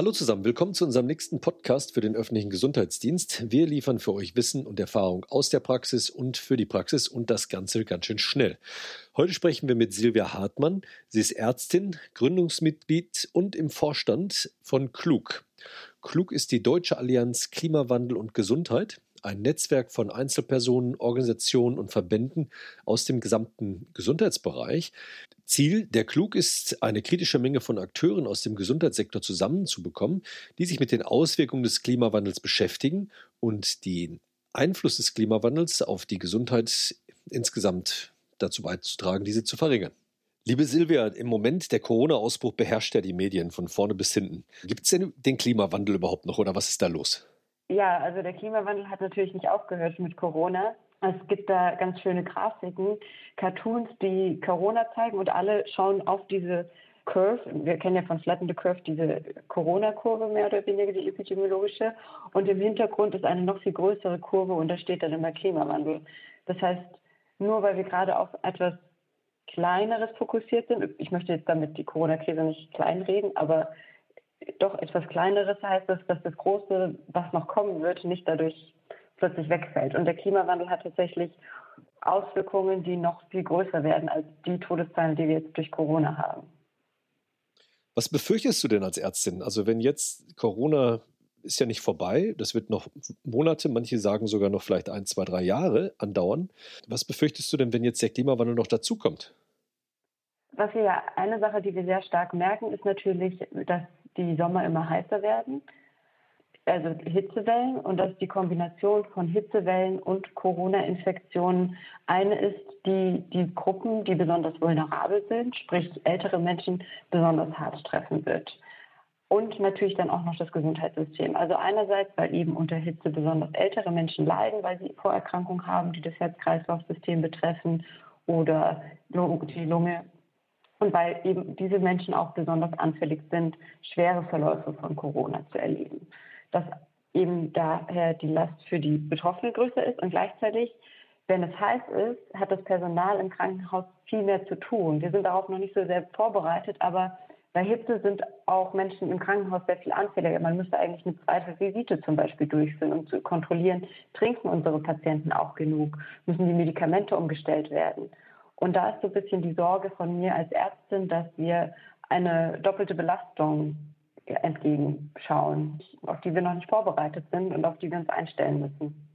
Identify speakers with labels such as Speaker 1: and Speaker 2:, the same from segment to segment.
Speaker 1: Hallo zusammen, willkommen zu unserem nächsten Podcast für den öffentlichen Gesundheitsdienst. Wir liefern für euch Wissen und Erfahrung aus der Praxis und für die Praxis und das Ganze ganz schön schnell. Heute sprechen wir mit Silvia Hartmann. Sie ist Ärztin, Gründungsmitglied und im Vorstand von Klug. Klug ist die Deutsche Allianz Klimawandel und Gesundheit ein Netzwerk von Einzelpersonen, Organisationen und Verbänden aus dem gesamten Gesundheitsbereich. Ziel der Klug ist, eine kritische Menge von Akteuren aus dem Gesundheitssektor zusammenzubekommen, die sich mit den Auswirkungen des Klimawandels beschäftigen und den Einfluss des Klimawandels auf die Gesundheit insgesamt dazu beizutragen, diese zu verringern. Liebe Silvia, im Moment der Corona-Ausbruch beherrscht ja die Medien von vorne bis hinten. Gibt es denn den Klimawandel überhaupt noch oder was ist da los?
Speaker 2: Ja, also der Klimawandel hat natürlich nicht aufgehört mit Corona. Es gibt da ganz schöne Grafiken, Cartoons, die Corona zeigen und alle schauen auf diese Curve. Wir kennen ja von Flatten the Curve diese Corona-Kurve mehr oder weniger, die epidemiologische. Und im Hintergrund ist eine noch viel größere Kurve und da steht dann immer Klimawandel. Das heißt, nur weil wir gerade auf etwas Kleineres fokussiert sind, ich möchte jetzt damit die Corona-Krise nicht kleinreden, aber doch etwas Kleineres heißt es, dass das Große, was noch kommen wird, nicht dadurch plötzlich wegfällt. Und der Klimawandel hat tatsächlich Auswirkungen, die noch viel größer werden als die Todeszahlen, die wir jetzt durch Corona haben.
Speaker 1: Was befürchtest du denn als Ärztin? Also wenn jetzt Corona ist ja nicht vorbei, das wird noch Monate, manche sagen sogar noch vielleicht ein, zwei, drei Jahre andauern. Was befürchtest du denn, wenn jetzt der Klimawandel noch dazukommt?
Speaker 2: Was wir ja, eine Sache, die wir sehr stark merken, ist natürlich, dass die Sommer immer heißer werden, also Hitzewellen und dass die Kombination von Hitzewellen und Corona-Infektionen eine ist, die die Gruppen, die besonders vulnerabel sind, sprich ältere Menschen, besonders hart treffen wird. Und natürlich dann auch noch das Gesundheitssystem. Also einerseits, weil eben unter Hitze besonders ältere Menschen leiden, weil sie Vorerkrankungen haben, die das Herz-Kreislauf-System betreffen oder die Lunge und weil eben diese Menschen auch besonders anfällig sind, schwere Verläufe von Corona zu erleben. Dass eben daher die Last für die Betroffenen größer ist und gleichzeitig, wenn es heiß ist, hat das Personal im Krankenhaus viel mehr zu tun. Wir sind darauf noch nicht so sehr vorbereitet, aber bei Hitze sind auch Menschen im Krankenhaus sehr viel anfälliger. Man müsste eigentlich eine zweite Visite zum Beispiel durchführen, um zu kontrollieren, trinken unsere Patienten auch genug, müssen die Medikamente umgestellt werden. Und da ist so ein bisschen die Sorge von mir als Ärztin, dass wir eine doppelte Belastung entgegenschauen, auf die wir noch nicht vorbereitet sind und auf die wir uns einstellen müssen.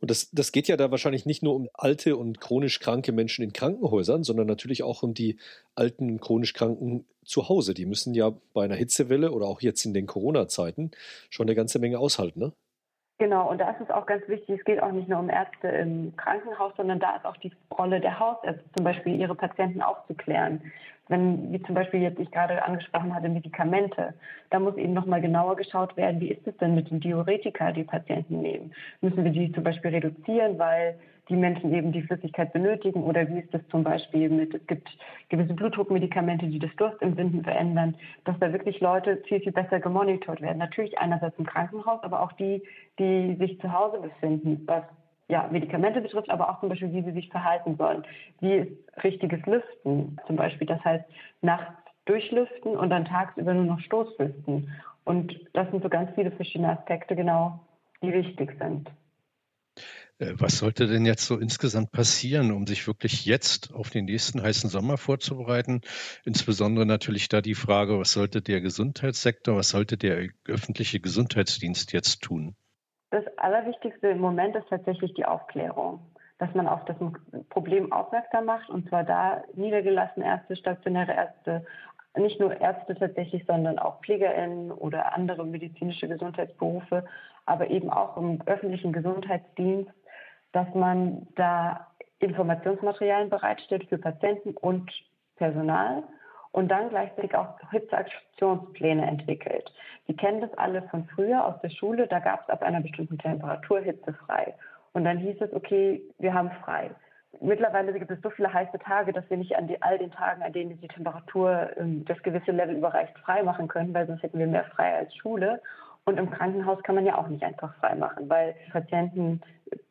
Speaker 1: Und das, das geht ja da wahrscheinlich nicht nur um alte und chronisch kranke Menschen in Krankenhäusern, sondern natürlich auch um die alten chronisch Kranken zu Hause. Die müssen ja bei einer Hitzewelle oder auch jetzt in den Corona-Zeiten schon eine ganze Menge aushalten, ne?
Speaker 2: Genau, und da ist es auch ganz wichtig, es geht auch nicht nur um Ärzte im Krankenhaus, sondern da ist auch die Rolle der Hausärzte, zum Beispiel ihre Patienten aufzuklären. Wenn, wie zum Beispiel jetzt ich gerade angesprochen hatte, Medikamente, da muss eben nochmal genauer geschaut werden, wie ist es denn mit den Diuretika, die Patienten nehmen? Müssen wir die zum Beispiel reduzieren, weil die Menschen eben die Flüssigkeit benötigen oder wie ist das zum Beispiel mit, es gibt gewisse Blutdruckmedikamente, die das Durstempfinden verändern, dass da wirklich Leute viel, viel besser gemonitort werden. Natürlich einerseits im Krankenhaus, aber auch die, die sich zu Hause befinden, was ja, Medikamente betrifft, aber auch zum Beispiel, wie sie sich verhalten sollen. Wie ist richtiges Lüften zum Beispiel? Das heißt, nachts durchlüften und dann tagsüber nur noch Stoßlüften. Und das sind so ganz viele verschiedene Aspekte genau, die wichtig sind.
Speaker 3: Äh, was sollte denn jetzt so insgesamt passieren, um sich wirklich jetzt auf den nächsten heißen Sommer vorzubereiten? Insbesondere natürlich da die Frage, was sollte der Gesundheitssektor, was sollte der öffentliche Gesundheitsdienst jetzt tun?
Speaker 2: Das Allerwichtigste im Moment ist tatsächlich die Aufklärung, dass man auf das Problem aufmerksam macht und zwar da niedergelassene Ärzte, stationäre Ärzte, nicht nur Ärzte tatsächlich, sondern auch PflegerInnen oder andere medizinische Gesundheitsberufe, aber eben auch im öffentlichen Gesundheitsdienst dass man da Informationsmaterialien bereitstellt für Patienten und Personal und dann gleichzeitig auch Hitzeaktionspläne entwickelt. Sie kennen das alle von früher aus der Schule, da gab es ab einer bestimmten Temperatur hitzefrei. Und dann hieß es, okay, wir haben frei. Mittlerweile gibt es so viele heiße Tage, dass wir nicht an die, all den Tagen, an denen die Temperatur ähm, das gewisse Level überreicht, frei machen können, weil sonst hätten wir mehr frei als Schule. Und im Krankenhaus kann man ja auch nicht einfach freimachen, weil Patienten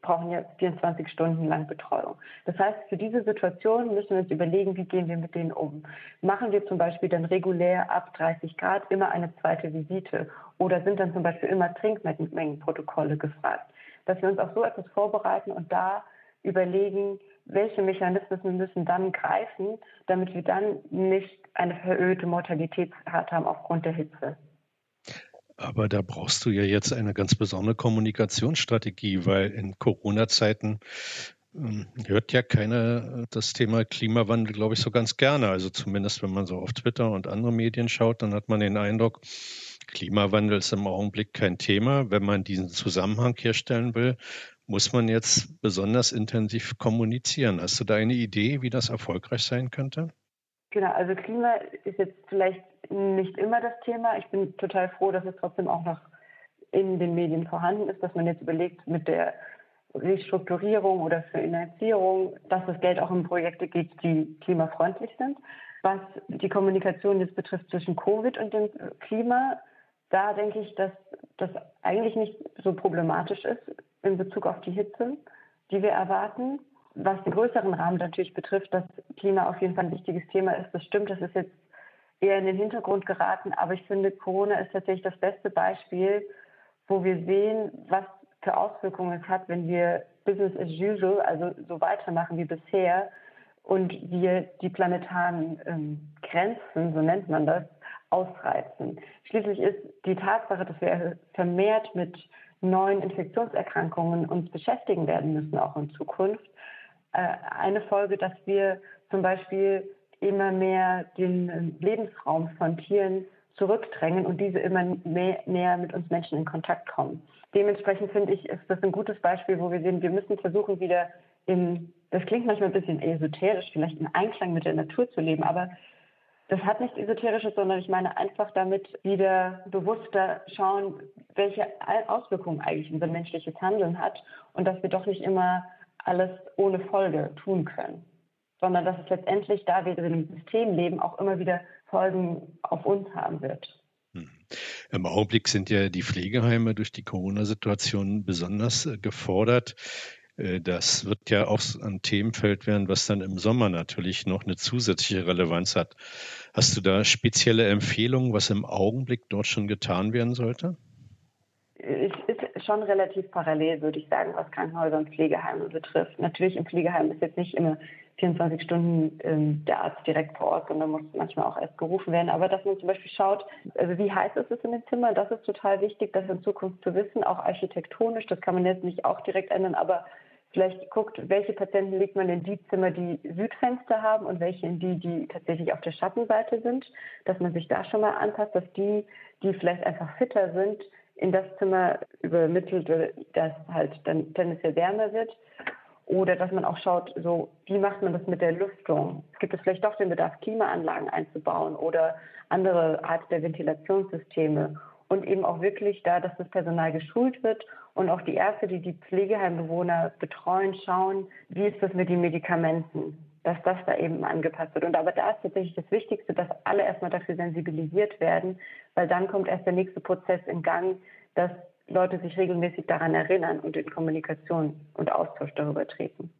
Speaker 2: brauchen ja 24 Stunden lang Betreuung. Das heißt, für diese Situation müssen wir uns überlegen, wie gehen wir mit denen um. Machen wir zum Beispiel dann regulär ab 30 Grad immer eine zweite Visite oder sind dann zum Beispiel immer Trinkmengenprotokolle gefragt, dass wir uns auf so etwas vorbereiten und da überlegen, welche Mechanismen müssen dann greifen, damit wir dann nicht eine verhöhte Mortalität haben aufgrund der Hitze.
Speaker 3: Aber da brauchst du ja jetzt eine ganz besondere Kommunikationsstrategie, weil in Corona-Zeiten ähm, hört ja keiner das Thema Klimawandel, glaube ich, so ganz gerne. Also zumindest, wenn man so auf Twitter und andere Medien schaut, dann hat man den Eindruck, Klimawandel ist im Augenblick kein Thema. Wenn man diesen Zusammenhang herstellen will, muss man jetzt besonders intensiv kommunizieren. Hast du da eine Idee, wie das erfolgreich sein könnte?
Speaker 2: Genau, also Klima ist jetzt vielleicht nicht immer das Thema. Ich bin total froh, dass es trotzdem auch noch in den Medien vorhanden ist, dass man jetzt überlegt, mit der Restrukturierung oder Finanzierung, dass das Geld auch in Projekte geht, die klimafreundlich sind. Was die Kommunikation jetzt betrifft zwischen Covid und dem Klima, da denke ich, dass das eigentlich nicht so problematisch ist in Bezug auf die Hitze, die wir erwarten. Was den größeren Rahmen natürlich betrifft, dass Klima auf jeden Fall ein wichtiges Thema ist, das stimmt, das ist jetzt eher in den Hintergrund geraten. Aber ich finde, Corona ist tatsächlich das beste Beispiel, wo wir sehen, was für Auswirkungen es hat, wenn wir Business as usual, also so weitermachen wie bisher und wir die planetaren ähm, Grenzen, so nennt man das, ausreizen. Schließlich ist die Tatsache, dass wir vermehrt mit neuen Infektionserkrankungen uns beschäftigen werden müssen, auch in Zukunft, eine Folge, dass wir zum Beispiel immer mehr den Lebensraum von Tieren zurückdrängen und diese immer mehr, näher mit uns Menschen in Kontakt kommen. Dementsprechend finde ich, ist das ein gutes Beispiel, wo wir sehen, wir müssen versuchen, wieder in, das klingt manchmal ein bisschen esoterisch, vielleicht in Einklang mit der Natur zu leben, aber das hat nichts Esoterisches, sondern ich meine einfach damit wieder bewusster schauen, welche Auswirkungen eigentlich unser menschliches Handeln hat und dass wir doch nicht immer alles ohne Folge tun können sondern dass es letztendlich, da wir in einem System leben, auch immer wieder Folgen auf uns haben wird. Hm.
Speaker 3: Im Augenblick sind ja die Pflegeheime durch die Corona-Situation besonders äh, gefordert. Äh, das wird ja auch ein Themenfeld werden, was dann im Sommer natürlich noch eine zusätzliche Relevanz hat. Hast du da spezielle Empfehlungen, was im Augenblick dort schon getan werden sollte?
Speaker 2: Es ist schon relativ parallel, würde ich sagen, was Krankenhäuser und Pflegeheime betrifft. Natürlich im Pflegeheim ist jetzt nicht immer 24 Stunden ähm, der Arzt direkt vor Ort, sondern muss manchmal auch erst gerufen werden. Aber dass man zum Beispiel schaut, also wie heiß ist es in dem Zimmer, das ist total wichtig, das in Zukunft zu wissen, auch architektonisch. Das kann man jetzt nicht auch direkt ändern, aber vielleicht guckt, welche Patienten legt man in die Zimmer, die Südfenster haben und welche in die, die tatsächlich auf der Schattenseite sind, dass man sich da schon mal anpasst, dass die, die vielleicht einfach fitter sind, in das Zimmer übermittelt, dass halt dann tendenziell wärmer wird oder dass man auch schaut, so wie macht man das mit der Lüftung? Gibt es vielleicht doch den Bedarf, Klimaanlagen einzubauen oder andere Art der Ventilationssysteme? Und eben auch wirklich da, dass das Personal geschult wird und auch die Ärzte, die die Pflegeheimbewohner betreuen, schauen, wie ist das mit den Medikamenten? Dass das da eben angepasst wird. Und aber da ist tatsächlich das Wichtigste, dass alle erstmal dafür sensibilisiert werden, weil dann kommt erst der nächste Prozess in Gang, dass Leute sich regelmäßig daran erinnern und in Kommunikation und Austausch darüber treten.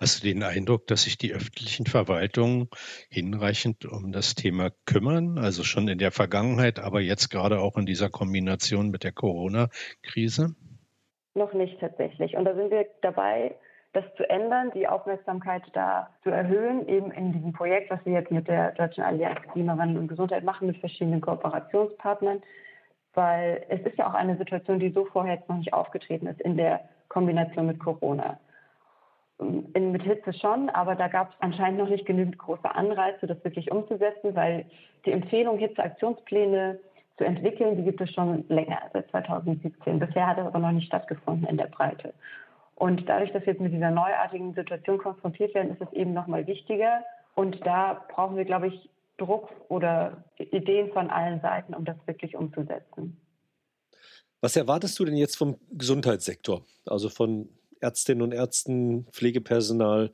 Speaker 3: Hast du den Eindruck, dass sich die öffentlichen Verwaltungen hinreichend um das Thema kümmern? Also schon in der Vergangenheit, aber jetzt gerade auch in dieser Kombination mit der Corona-Krise?
Speaker 2: Noch nicht tatsächlich. Und da sind wir dabei, das zu ändern, die Aufmerksamkeit da zu erhöhen, eben in diesem Projekt, was wir jetzt mit der Deutschen Allianz Klimawandel und Gesundheit machen, mit verschiedenen Kooperationspartnern weil es ist ja auch eine Situation, die so vorher jetzt noch nicht aufgetreten ist in der Kombination mit Corona. In, mit Hitze schon, aber da gab es anscheinend noch nicht genügend große Anreize, das wirklich umzusetzen, weil die Empfehlung, Hitzeaktionspläne zu entwickeln, die gibt es schon länger, seit 2017. Bisher hat das aber noch nicht stattgefunden in der Breite. Und dadurch, dass wir jetzt mit dieser neuartigen Situation konfrontiert werden, ist es eben noch mal wichtiger. Und da brauchen wir, glaube ich, Druck oder Ideen von allen Seiten, um das wirklich umzusetzen.
Speaker 1: Was erwartest du denn jetzt vom Gesundheitssektor? Also von Ärztinnen und Ärzten, Pflegepersonal.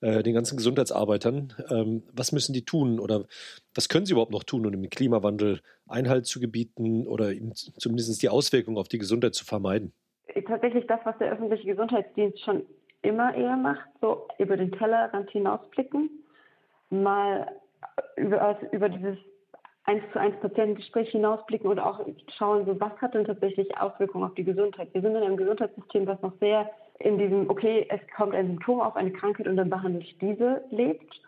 Speaker 1: äh, den ganzen Gesundheitsarbeitern. Ähm, was müssen die tun oder was können sie überhaupt noch tun, um dem Klimawandel Einhalt zu gebieten oder zumindest die Auswirkungen auf die Gesundheit zu vermeiden?
Speaker 2: Tatsächlich das, was der öffentliche Gesundheitsdienst schon immer eher macht, so über den Tellerrand hinausblicken, mal über, über dieses eins zu eins Patientengespräch hinausblicken und auch schauen, so was hat denn tatsächlich Auswirkungen auf die Gesundheit. Wir sind in einem Gesundheitssystem, was noch sehr in diesem, okay, es kommt ein Symptom auf eine Krankheit und dann behandle ich diese, lebt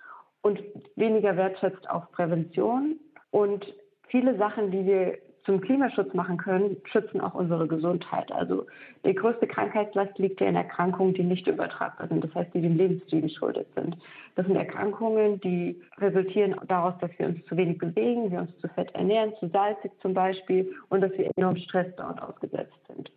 Speaker 2: und weniger wertschätzt auf Prävention. Und viele Sachen, die wir zum Klimaschutz machen können, schützen auch unsere Gesundheit. Also die größte Krankheitslast liegt ja in Erkrankungen, die nicht übertragbar sind, das heißt, die dem Lebensstil geschuldet sind. Das sind Erkrankungen, die resultieren daraus, dass wir uns zu wenig bewegen, wir uns zu fett ernähren, zu salzig zum Beispiel und dass wir enorm Stress dort ausgesetzt sind.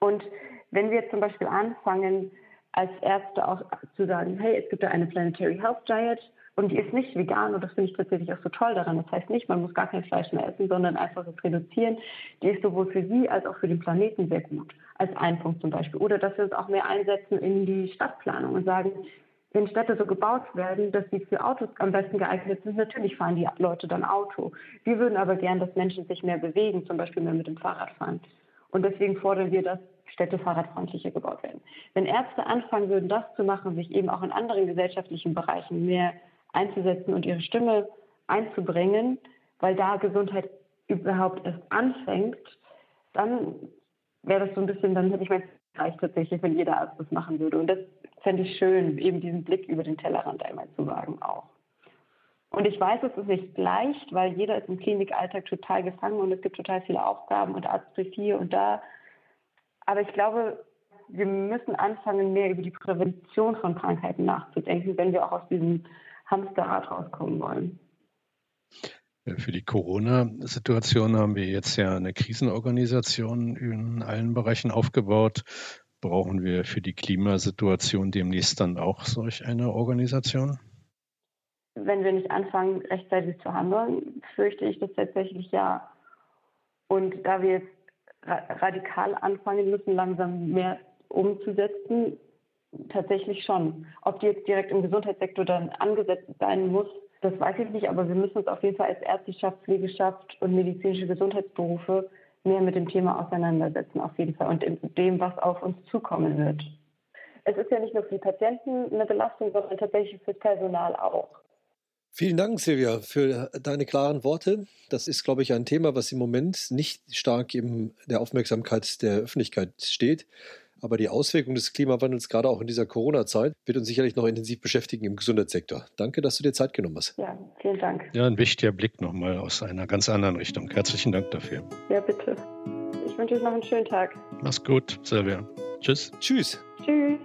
Speaker 2: Und wenn wir zum Beispiel anfangen, als Ärzte auch zu sagen, hey, es gibt da eine Planetary Health Diet, und die ist nicht vegan und das finde ich tatsächlich auch so toll daran. Das heißt nicht, man muss gar kein Fleisch mehr essen, sondern einfach es reduzieren. Die ist sowohl für Sie als auch für den Planeten sehr gut, als ein Punkt zum Beispiel. Oder dass wir uns auch mehr einsetzen in die Stadtplanung und sagen, wenn Städte so gebaut werden, dass sie für Autos am besten geeignet sind, natürlich fahren die Leute dann Auto. Wir würden aber gern, dass Menschen sich mehr bewegen, zum Beispiel mehr mit dem Fahrrad fahren. Und deswegen fordern wir, dass Städte fahrradfreundlicher gebaut werden. Wenn Ärzte anfangen würden, das zu machen, sich eben auch in anderen gesellschaftlichen Bereichen mehr einzusetzen und ihre Stimme einzubringen, weil da Gesundheit überhaupt erst anfängt, dann wäre das so ein bisschen, dann hätte ich mein Reich tatsächlich, wenn jeder Arzt das machen würde. Und das fände ich schön, eben diesen Blick über den Tellerrand einmal zu wagen auch. Und ich weiß, es ist nicht leicht, weil jeder ist im Klinikalltag total gefangen und es gibt total viele Aufgaben und Arztbrief hier und da. Aber ich glaube, wir müssen anfangen, mehr über die Prävention von Krankheiten nachzudenken, wenn wir auch aus diesem Hamsterrad rauskommen wollen.
Speaker 3: Für die Corona-Situation haben wir jetzt ja eine Krisenorganisation in allen Bereichen aufgebaut. Brauchen wir für die Klimasituation demnächst dann auch solch eine Organisation?
Speaker 2: Wenn wir nicht anfangen, rechtzeitig zu handeln, fürchte ich das tatsächlich ja. Und da wir jetzt radikal anfangen müssen, langsam mehr umzusetzen, tatsächlich schon. Ob die jetzt direkt im Gesundheitssektor dann angesetzt sein muss, das weiß ich nicht, aber wir müssen uns auf jeden Fall als Ärzteschaft, Pflegeschaft und medizinische Gesundheitsberufe mehr mit dem Thema auseinandersetzen, auf jeden Fall, und dem, was auf uns zukommen wird. Es ist ja nicht nur für die Patienten eine Belastung, sondern tatsächlich für das Personal auch.
Speaker 1: Vielen Dank, Silvia, für deine klaren Worte. Das ist, glaube ich, ein Thema, was im Moment nicht stark in der Aufmerksamkeit der Öffentlichkeit steht. Aber die Auswirkungen des Klimawandels, gerade auch in dieser Corona-Zeit, wird uns sicherlich noch intensiv beschäftigen im Gesundheitssektor. Danke, dass du dir Zeit genommen hast.
Speaker 2: Ja, vielen Dank.
Speaker 3: Ja, ein wichtiger Blick nochmal aus einer ganz anderen Richtung. Herzlichen Dank dafür.
Speaker 2: Ja, bitte. Ich wünsche euch noch einen schönen Tag.
Speaker 3: Mach's gut, Silvia. Tschüss.
Speaker 1: Tschüss.
Speaker 2: Tschüss.